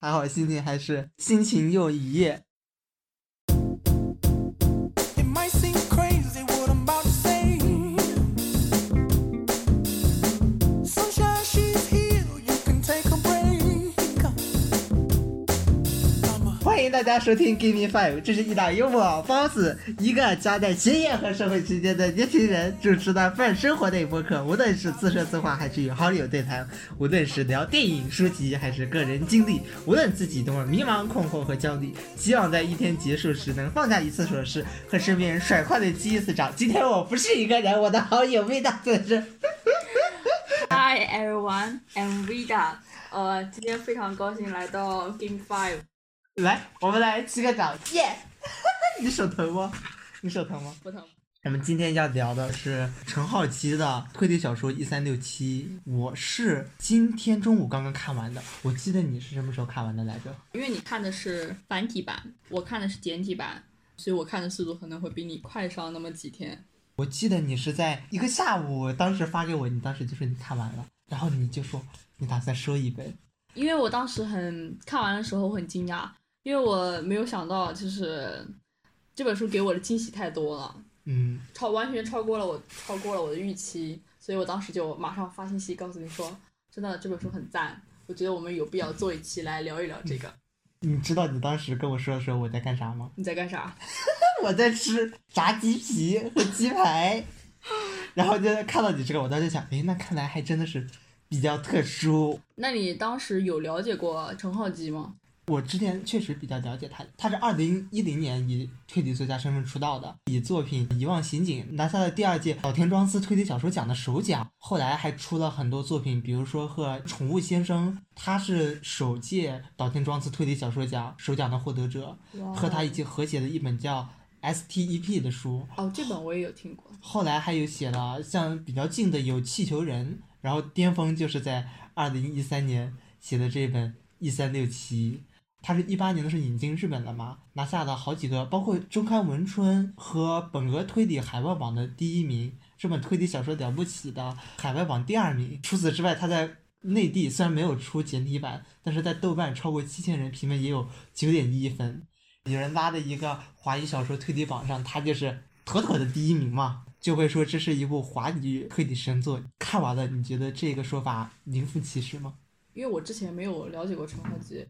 还好心情还是心情又一夜。欢迎大家收听《Give Me Five》，这是一档由我包子一个夹在学业和社会之间的年轻人主持的泛生活类播客。无论是自说自话，还是与好友对谈；无论是聊电影、书籍，还是个人经历；无论自己多么迷茫、困惑和焦虑，希望在一天结束时能放下一次琐事，和身边人甩快的击一次掌。今天我不是一个人，我的好友魏大先生。Hi everyone, I'm Vida。呃，今天非常高兴来到 Game Five。来，我们来击个掌，耶、你手疼吗？你手疼吗？不疼。我们今天要聊的是陈浩基的推理小说《一三六七》，我是今天中午刚刚看完的。我记得你是什么时候看完的来着？因为你看的是繁体版，我看的是简体版，所以我看的速度可能会比你快上那么几天。我记得你是在一个下午，当时发给我，你当时就说你看完了，然后你就说你打算收一本。因为我当时很看完的时候我很惊讶，因为我没有想到就是这本书给我的惊喜太多了，嗯，超完全超过了我超过了我的预期，所以我当时就马上发信息告诉你说，真的这本书很赞，我觉得我们有必要做一期来聊一聊这个。你知道你当时跟我说的时候我在干啥吗？你在干啥？我在吃炸鸡皮和鸡排，然后就看到你这个，我当时想，诶，那看来还真的是比较特殊。那你当时有了解过陈浩基吗？我之前确实比较了解他，他是二零一零年以推理作家身份出道的，以作品《遗忘刑警》拿下了第二届岛田庄司推理小说奖的首奖，后来还出了很多作品，比如说和《宠物先生》，他是首届岛田庄司推理小说奖首奖的获得者，和他一起合写的一本叫《STEP》的书，哦，这本我也有听过。后来还有写了像比较近的有《气球人》，然后巅峰就是在二零一三年写的这本《一三六七》，他是一八年的时候引进日本的嘛，拿下了好几个，包括周刊文春和本格推理海外榜的第一名，这本推理小说了不起的海外榜第二名。除此之外，他在内地虽然没有出简体版，但是在豆瓣超过七千人评分也有九点一分。有人拉的一个华语小说推理榜上，他就是妥妥的第一名嘛，就会说这是一部华语推理神作。看完了，你觉得这个说法名副其实吗？因为我之前没有了解过陈浩基，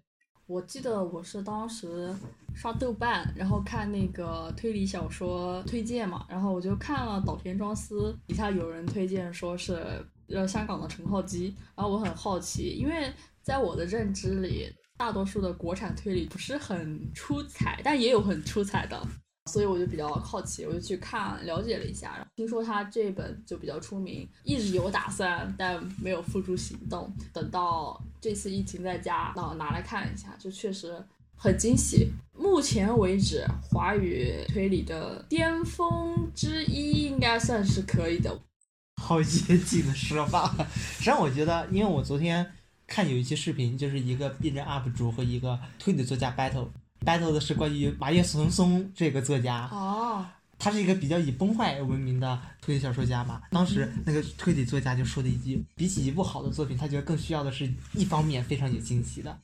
我记得我是当时刷豆瓣，然后看那个推理小说推荐嘛，然后我就看了岛田庄司，底下有人推荐说是呃香港的陈浩基，然后我很好奇，因为在我的认知里，大多数的国产推理不是很出彩，但也有很出彩的。所以我就比较好奇，我就去看了解了一下，然后听说他这本就比较出名，一直有打算，但没有付诸行动。等到这次疫情在家，然后拿来看一下，就确实很惊喜。目前为止，华语推理的巅峰之一应该算是可以的。好严谨的说法。实际上，我觉得，因为我昨天看有一期视频，就是一个 B 站 UP 主和一个推理作家 battle。battle 的是关于麻叶松松这个作家，哦，他是一个比较以崩坏闻名的推理小说家嘛。当时那个推理作家就说了一句，比起一部好的作品，他觉得更需要的是一方面非常有惊喜的。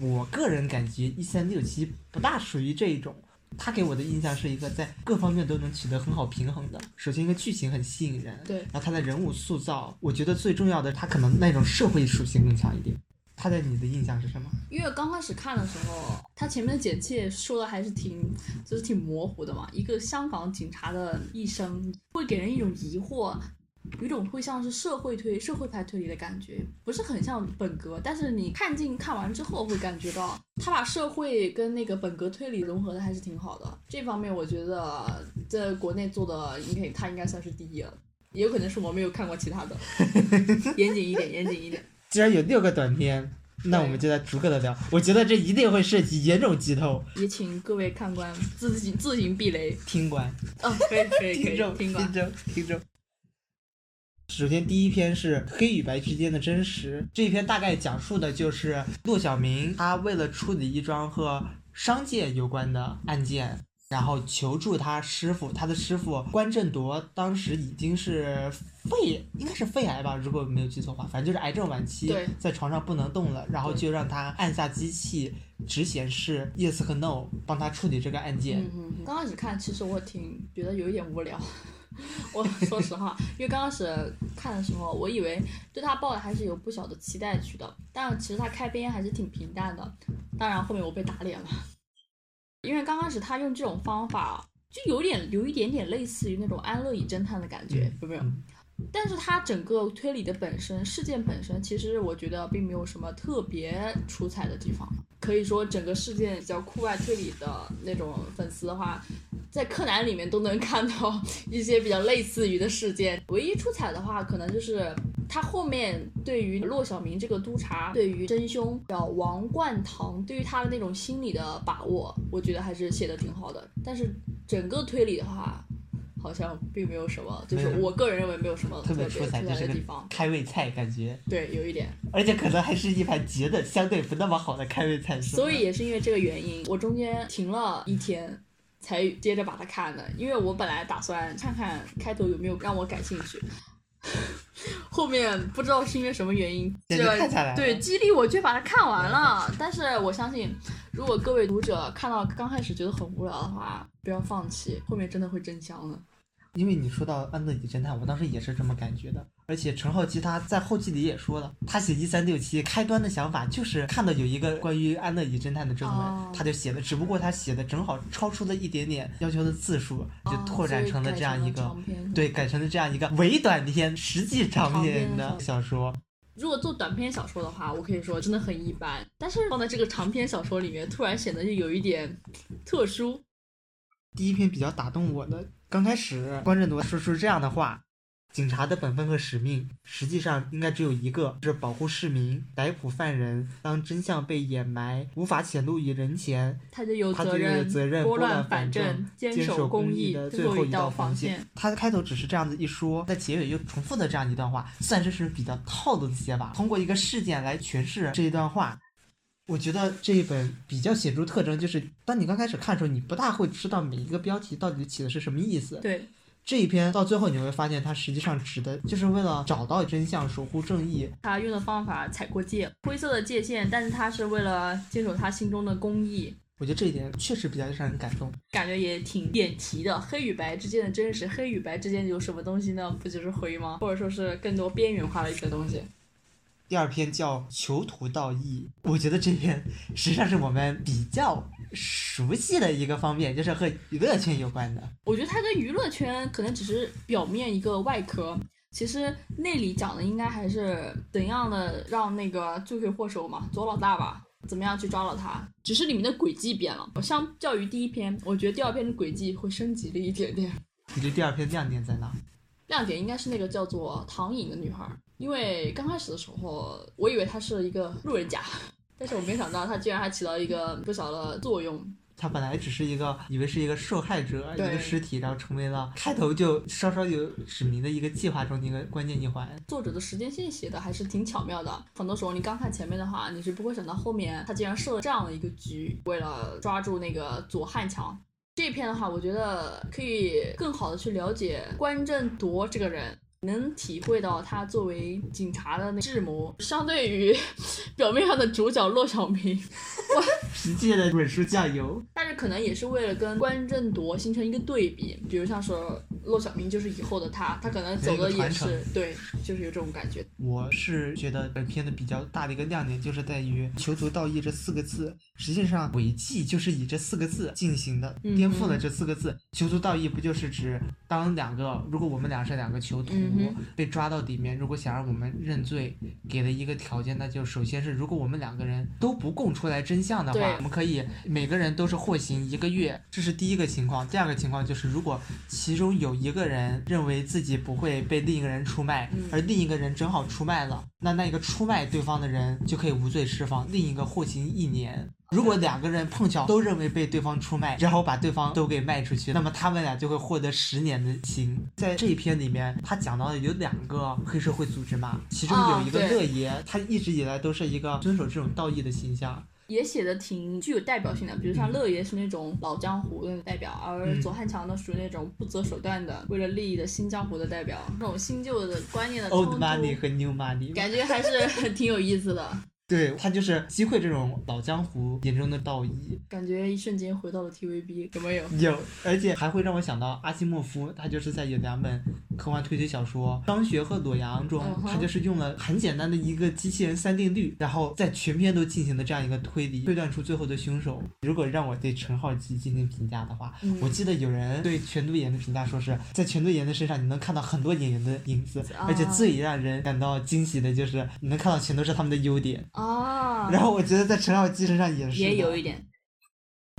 我个人感觉一三六七不大属于这一种，他给我的印象是一个在各方面都能取得很好平衡的。首先，一个剧情很吸引人，对然后他的人物塑造，我觉得最重要的，他可能那种社会属性更强一点。他在你的印象是什么？因为刚开始看的时候，他前面的简介说的还是挺，就是挺模糊的嘛。一个香港警察的一生，会给人一种疑惑，有一种会像是社会推、社会派推理的感觉，不是很像本格。但是你看进看完之后，会感觉到他把社会跟那个本格推理融合的还是挺好的。这方面我觉得在国内做的，应该他应该算是第一了。也有可能是我没有看过其他的，严谨一点，严谨一点。既然有六个短片，那我们就来逐个的聊。我觉得这一定会涉及严重剧透，也请各位看官自行自行避雷。听官。哦，可以可以可 听众，以，听众。听众，听众。首先，第一篇是黑与白之间的真实。这一篇大概讲述的就是骆小明，他为了处理一桩和商界有关的案件，然后求助他师傅，他的师傅关振铎当时已经是肺，应该是肺癌吧，如果没有记错的话，反正就是癌症晚期，在床上不能动了，然后就让他按下机器，只显示 yes 和 no，帮他处理这个案件。嗯嗯，嗯刚开始看，其实我挺觉得有一点无聊。我说实话，因为刚开始看的时候，我以为对他抱的还是有不小的期待去的，但其实他开篇还是挺平淡的。当然后面我被打脸了，因为刚开始他用这种方法，就有点有一点点类似于那种安乐椅侦探的感觉，有没有？嗯但是它整个推理的本身，事件本身，其实我觉得并没有什么特别出彩的地方。可以说，整个事件比较酷爱推理的那种粉丝的话，在柯南里面都能看到 一些比较类似于的事件。唯一出彩的话，可能就是他后面对于骆小明这个督察，对于真凶叫王冠堂，对于他的那种心理的把握，我觉得还是写的挺好的。但是整个推理的话，好像并没有什么，就是我个人认为没有什么特别出彩，的地方。开胃菜感觉，对，有一点。而且可能还是一盘觉得相对不那么好的开胃菜。是所以也是因为这个原因，我中间停了一天，才接着把它看的。因为我本来打算看看开头有没有让我感兴趣，后面不知道是因为什么原因，对激励我去把它看完了。但是我相信，如果各位读者看到刚开始觉得很无聊的话，不要放弃，后面真的会真香的。因为你说到安乐椅侦探，我当时也是这么感觉的。而且陈浩基他在后记里也说了，他写一三六七开端的想法就是看到有一个关于安乐椅侦探的正文，哦他就写的，只不过他写的正好超出了一点点要求的字数，就哦拓展成了这样一个，对，改成了这样一个伪短篇、实际长篇的小说。如果做短篇小说的话，我可以说真的很一般。但是放在这个长篇小说里面，突然显得就有一点特殊。第一篇比较打动我的，刚开始关震铎说出这样的话：警察的本分和使命，实际上应该只有一个，是保护市民，逮捕犯人。当真相被掩埋，无法显露于人前，他就有责任拨乱反正，坚守守公义的最后一道防线。。他的开头只是这样子一说，在结尾又重复的这样一段话，算是是比较套路的写法，通过一个事件来诠释这一段话。我觉得这一本比较显著特征就是，当你刚开始看的时候，你不大会知道每一个标题到底起的是什么意思。对，这一篇到最后你会发现，它实际上指的就是为了找到真相、守护正义。他用的方法踩过界，灰色的界限，但是他是为了坚守他心中的公义。我觉得这一点确实比较让人感动。感觉也挺点题的，黑与白之间的真实，黑与白之间有什么东西呢？不就是灰吗？或者说是更多边缘化的一些东西。第二篇叫《囚徒道义》，我觉得这篇实际上是我们比较熟悉的一个方面，就是和娱乐圈有关的。我觉得它跟娱乐圈可能只是表面一个外壳，其实内里讲的应该还是怎样的让那个罪魁祸首嘛，左老大吧，怎么样去抓到他，只是里面的轨迹变了。相较于第一篇，我觉得第二篇的轨迹会升级了一点点。你觉得第二篇亮点在哪？亮点应该是那个叫做唐颖的女孩，因为刚开始的时候，我以为他是一个路人甲，但是我没想到他居然还起到一个不小的作用。他本来只是一个，以为是一个受害者，一对个尸体，然后成为了开头就稍稍有指明的一个计划中的一个关键一环。作者的时间线写的还是挺巧妙的。很多时候你刚看前面的话，你是不会想到后面他竟然设了这样的一个局，为了抓住那个左汉强。这一篇的话，我觉得可以更好的去了解关正铎这个人。能体会到他作为警察的那智谋，相对于 表面上的主角骆小明，实际 的滚输酱油。但是可能也是为了跟关振铎形成一个对比，比如像说骆小明就是以后的他，他可能走的也是对，就是有这种感觉。我是觉得本片的比较大的一个亮点，就是在于“囚徒道义”这四个字。实际上，违纪就是以这四个字进行的，嗯颠覆了这四个字。囚徒道义不就是指当两个，如果我们俩是两个囚徒、嗯哼被抓到里面，如果想让我们认罪，给了一个条件，那就首先是如果我们两个人都不供出来真相的话，我们可以每个人都是获刑一个月，这是第一个情况。第二个情况就是，如果其中有一个人认为自己不会被另一个人出卖，嗯而另一个人正好出卖了，那那个出卖对方的人就可以无罪释放，另一个获刑一年。如果两个人碰巧都认为被对方出卖，然后把对方都给卖出去，那么他们俩就会获得十年的刑。在这一篇里面，他讲到的有两个黑社会组织嘛，其中有一个乐爷，他一直以来都是一个遵守这种道义的形象。也写的挺具有代表性的，比如像嗯乐爷是那种老江湖的代表，而嗯左汉强呢属于那种不择手段的为了利益的新江湖的代表，那种新旧的观念的冲 old，money 和 new money，感觉还是 挺有意思的，对他就是击溃这种老江湖眼中的道义。感觉一瞬间回到了 TVB，有没有？有，而且还会让我想到阿西莫夫，他就是在有两本科幻推理小说《张学和裸阳》中他就是用了很简单的一个机器人三定律，然后在全篇都进行了这样一个推理，推断出最后的凶手。如果让我对陈浩基进行评价的话，嗯我记得有人对全度妍的评价说是在全度妍的身上你能看到很多演员的影子，啊而且最让人感到惊喜的就是你能看到全都是他们的优点。啊，然后我觉得在陈浩基身上也是也有一点。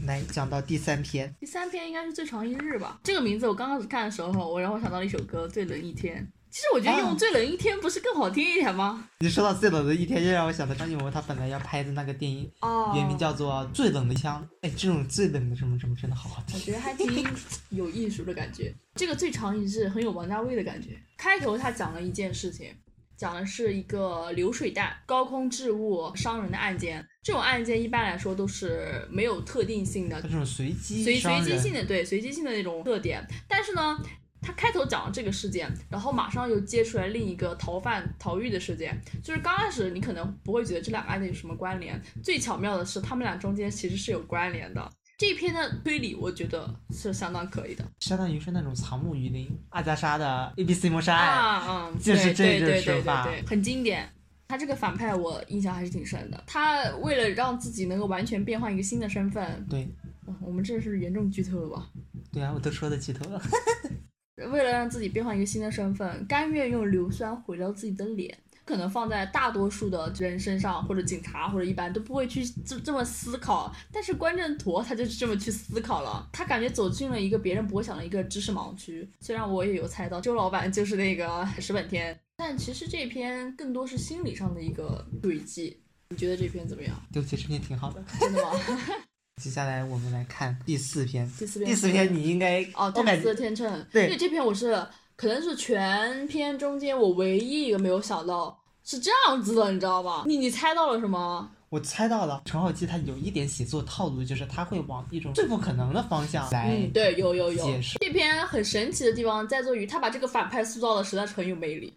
来讲到第三篇，第三篇应该是最长一日吧。这个名字我刚开始看的时候，我然后想到了一首歌《最冷一天》。其实我觉得用啊“最冷一天”不是更好听一点吗？你说到最冷的一天，又让我想到张艺谋他本来要拍的那个电影，哦，原名叫做《最冷的枪》。哎，这种最冷的什么什么真的好好听。我觉得还挺有艺术的感觉。这个最长一日很有王家卫的感觉。开头他讲了一件事情，讲的是一个流水弹高空置物伤人的案件。这种案件一般来说都是没有特定性的它，这种随机随随机性的对随机性的那种特点。但是呢，他开头讲了这个事件，然后马上又接出来另一个逃犯逃狱的事件。就是刚开始你可能不会觉得这两个案件有什么关联，最巧妙的是他们俩中间其实是有关联的。这篇的推理，我觉得是相当可以的相当于是那种藏木于林，阿加莎的 A B C 谋杀案。啊，嗯，就是这种对对对对手法很经典。他这个反派我印象还是挺深的。他为了让自己能够完全变换一个新的身份，对哦我们这是严重剧透了吧？对啊，我都说的剧透了。为了让自己变换一个新的身份，甘愿用硫酸毁掉自己的脸，可能放在大多数的人身上，或者警察或者一般都不会去这这么思考。但是关正铎他就是这么去思考了，他感觉走进了一个别人不会想的一个知识盲区。虽然我也有猜到周老板就是那个 石本天，但其实这篇更多是心理上的一个轨迹。你觉得这篇怎么样？对不起，这篇挺好的。真的吗？接下来我们来看第四篇。第四篇，第四篇你应该哦，天秤，对因为这篇我是可能是全篇中间我唯一一个没有想到是这样子的，你知道吧？你你猜到了什么？我猜到了，陈浩基他有一点写作套路，就是他会往一种最不可能的方向来。嗯，对，有有有。这篇很神奇的地方在于他把这个反派塑造的实在是很有魅力，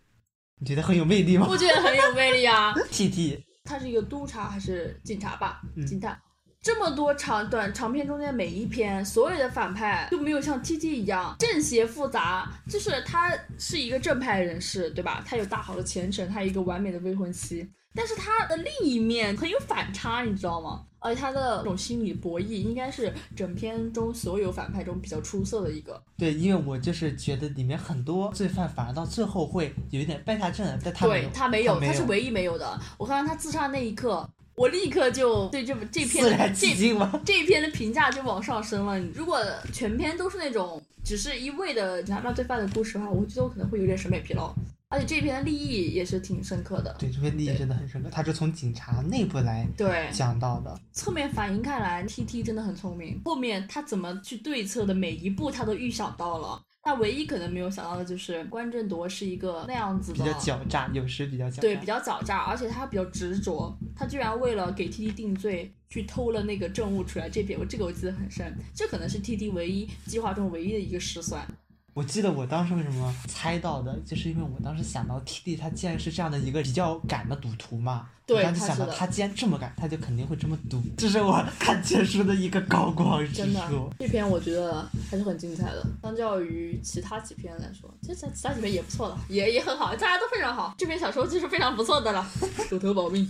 你觉得很有魅力吗我觉得很有魅力啊。？T T，他是一个督察还是警察吧？嗯警探。这么多长短长篇中间每一篇，所有的反派都没有像 T T 一样正邪复杂，就是他是一个正派人士，对吧？他有大好的前程，他有一个完美的未婚妻，但是他的另一面很有反差，你知道吗？而且他的这种心理博弈，应该是整篇中所有反派中比较出色的一个。对，因为我就是觉得里面很多罪犯反而到最后会有一点败下阵来，但他没有，对他没有，没他是唯一没有的。我看到他自杀那一刻，我立刻就对这这篇这？这篇的评价就往上升了。如果全篇都是那种只是一味的拿到罪犯的故事的话，我觉得我可能会有点审美疲劳。而且这篇的立意也是挺深刻的，对，这篇立意真的很深刻，他是从警察内部来对，讲到的。侧面反映看来，T T 真的很聪明。后面他怎么去对策的每一步，他都预想到了。他唯一可能没有想到的就是关振铎是一个那样子的，比较狡诈，有时比较狡诈。对，比较狡诈，而且他比较执着。他居然为了给 T T 定罪，去偷了那个证物出来。这点我这个我记得很深，这可能是 T T 唯一计划中唯一的一个失算。我记得我当时为什么猜到的，就是因为我当时想到 T D 他既然是这样的一个比较敢的赌徒嘛，对我当时他想到他既然这么敢，他就肯定会这么赌，这是我看全书的一个高光之真的处。，这篇我觉得还是很精彩的。相较于其他几篇来说，其实其他几篇也不错的，也也很好，大家都非常好。这篇小说就是非常不错的了，狗头保命。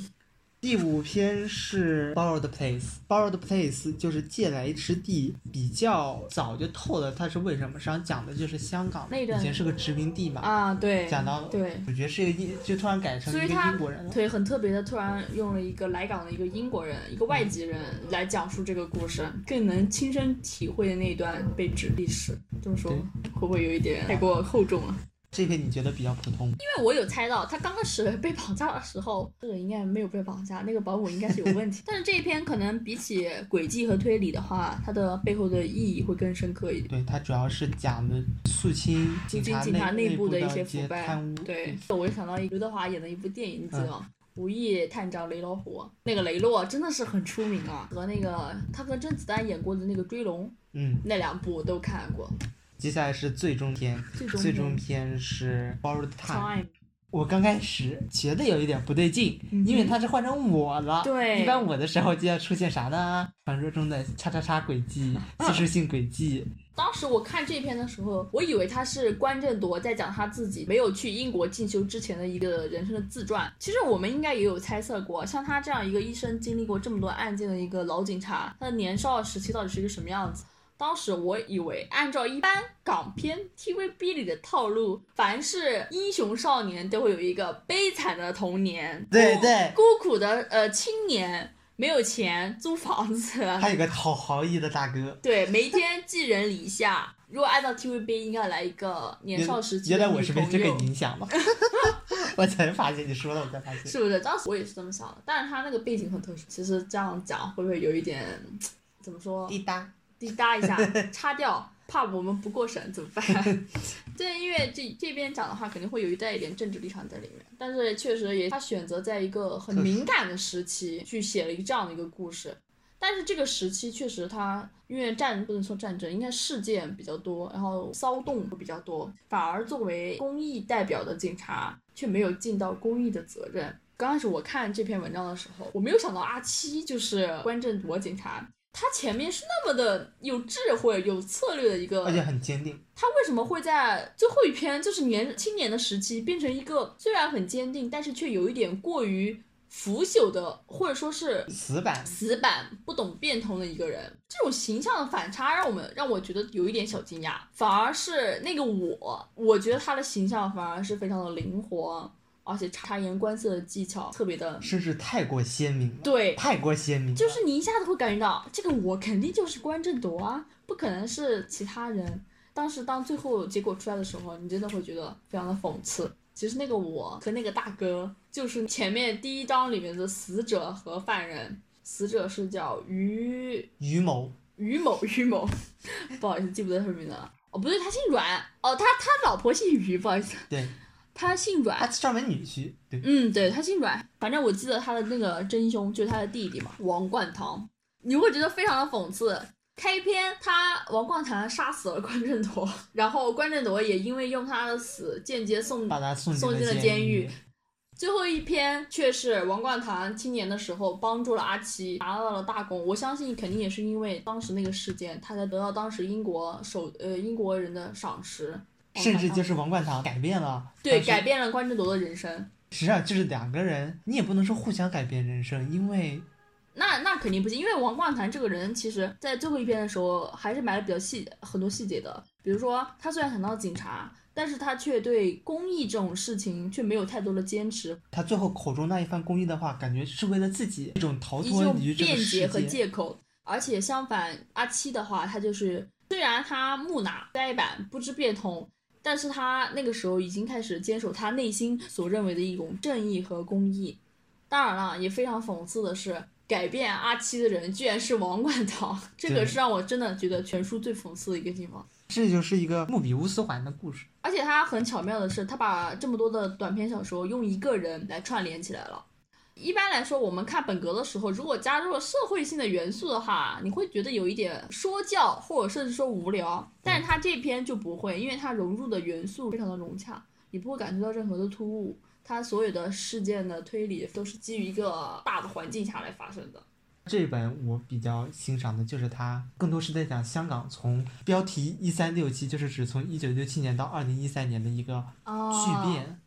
第五篇是 Borrowed Place，Borrowed Place 就是借来之地，比较早就透了它是为什么，实际上讲的就是香港那一段以前是个殖民地嘛，啊，对，讲到对。主角是一个英，就突然改成一个英国人了。对，很特别的，突然用了一个来港的一个英国人，一个外籍人来讲述这个故事，更能亲身体会的那一段被指历史。这么说会不会有一点太过厚重了？这篇你觉得比较普通？因为我有猜到，他刚开始被绑架的时候，这个应该没有被绑架，那个保姆应该是有问题。但是这一篇可能比起轨迹和推理的话，它的背后的意义会更深刻一点。对，它主要是讲的肃清警察警察内内部的一些些腐败贪污。对，我就想到刘德华演的一部电影，你记得吗？无意探长雷老虎，那个雷洛真的是很出名啊，和那个他和甄子丹演过的那个追龙嗯，那两部都看过。接下来是最终篇，最终篇篇是 Borrowed Time。我刚开始觉得有一点不对劲，嗯因为他是换成我了。对一般我的时候就要出现啥呢？传说中的叉叉叉轨迹、技术性轨迹。当时我看这篇的时候，我以为他是关振铎在讲他自己没有去英国进修之前的一个人生的自传。其实我们应该也有猜测过，像他这样一个一生经历过这么多案件的一个老警察，他的年少时期到底是一个什么样子？当时我以为，按照一般港片 TVB 里的套路，凡是英雄少年都会有一个悲惨的童年，孤对对孤苦的呃青年，没有钱租房子，还有个好豪毅的大哥。对，每天寄人篱下。如果按照 TVB，应该来一个年少时期的原来我是被这个影响了，我才发现你说了，我才发现。是不是？当时我也是这么想的，但是他那个背景很特殊。其实这样讲会不会有一点怎么说？滴答。滴答一下，擦掉，怕我们不过审怎么办？对，因为这这边讲的话，肯定会有一带一点政治立场在里面，但是确实也他选择在一个很敏感的时期去写了一个这样的一个故事。但是这个时期确实他因为战不能说战争，应该事件比较多，然后骚动会比较多，反而作为公益代表的警察却没有尽到公益的责任。刚开始我看这篇文章的时候，我没有想到阿七就是关正铎警察，他前面是那么的有智慧、有策略的一个，而且很坚定。他为什么会在最后一篇，就是年青年的时期，变成一个虽然很坚定，但是却有一点过于腐朽的，或者说是死板，死板、不懂变通的一个人？这种形象的反差，让我们让我觉得有一点小惊讶。反而是那个我，我觉得他的形象反而是非常的灵活，而且察言观色的技巧特别的甚至太过鲜明了。对，太过鲜明。就是你一下子会感觉到，这个我肯定就是关正铎啊，不可能是其他人。当时当最后结果出来的时候，你真的会觉得非常的讽刺。其实那个我和那个大哥，就是前面第一章里面的死者和犯人。死者是叫于于某于某于某，不好意思记不得他名字了。哦，不对，他姓阮。哦，他他老婆姓于，不好意思，对，他姓阮。他上门女婿，对，嗯，对他姓阮，反正我记得他的那个真凶就是他的弟弟嘛，王冠堂。你会觉得非常的讽刺。开篇他王冠堂杀死了关正铎，然后关正铎也因为用他的死间接送把他送送进了监监狱。最后一篇却是王冠堂青年的时候帮助了阿七，拿到了大功。我相信肯定也是因为当时那个事件，他才得到当时英国首呃英国人的赏识，甚至就是王冠堂改变了，对改变了关之铎的人生。实际上就是两个人，你也不能说互相改变人生，因为那那肯定不行，因为王冠堂这个人，其实在最后一篇的时候还是埋了比较细很多细节的。比如说，他虽然想当警察，但是他却对公益这种事情却没有太多的坚持，他最后口中那一番公益的话，感觉是为了自己一种逃脱于这个辩解和。借口。而且相反，阿七的话，他就是虽然他木讷呆板不知变通，但是他那个时候已经开始坚守他内心所认为的一种正义和公义。当然了，也非常讽刺的是，改变阿七的人居然是王冠堂，这个是让我真的觉得全书最讽刺的一个地方。这就是一个穆比乌斯环的故事。而且他很巧妙的是，他把这么多的短篇小说用一个人来串联起来了。一般来说，我们看本格的时候，如果加入了社会性的元素的话，你会觉得有一点说教，或者甚至说无聊。但是它这篇就不会，因为它融入的元素非常的融洽，你不会感觉到任何的突兀。它所有的事件的推理都是基于一个大的环境下来发生的。这本我比较欣赏的就是它，更多是在讲香港从标题一三六七，就是指从一九六七年到二零一三年的一个啊巨变。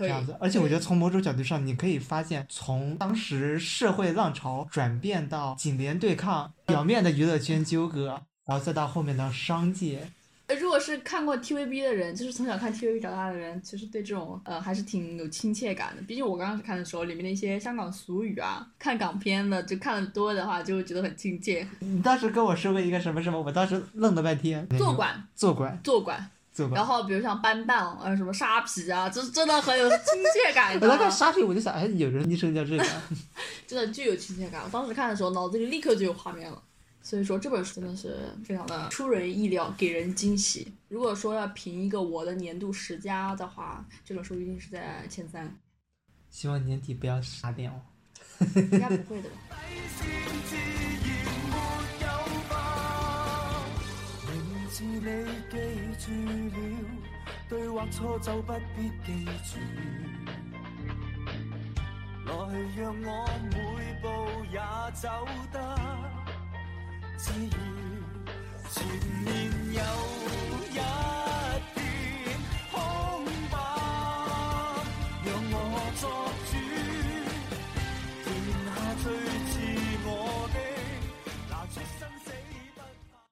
这样子，而且我觉得从某种角度上，你可以发现，从当时社会浪潮转变到警联对抗，表面的娱乐圈纠葛，然后再到后面的商界，呃，如果是看过 TVB 的人，就是从小看 TVB 长大的人，其实对这种呃还是挺有亲切感的。毕竟我刚开始看的时候，里面的一些香港俗语啊，看港片的就看的多的话，就会觉得很亲切。你当时跟我说过一个什么什么，我当时愣了半天。坐馆，坐馆，坐馆。然后比如像班棒，呃，什么沙皮啊，这真的很有亲切感我在 看，沙皮，我就想，哎，有人昵称叫这个。真的具有亲切感。我当时看的时候，脑子里立刻就有画面了。所以说这本书真的是非常的出人意料，给人惊喜。如果说要评一个我的年度十佳的话，这本书一定是在前三。希望年底不要傻掉。应该不会的吧？是你记住了，对或错就不必记住。来让我每步也走得自如，前面有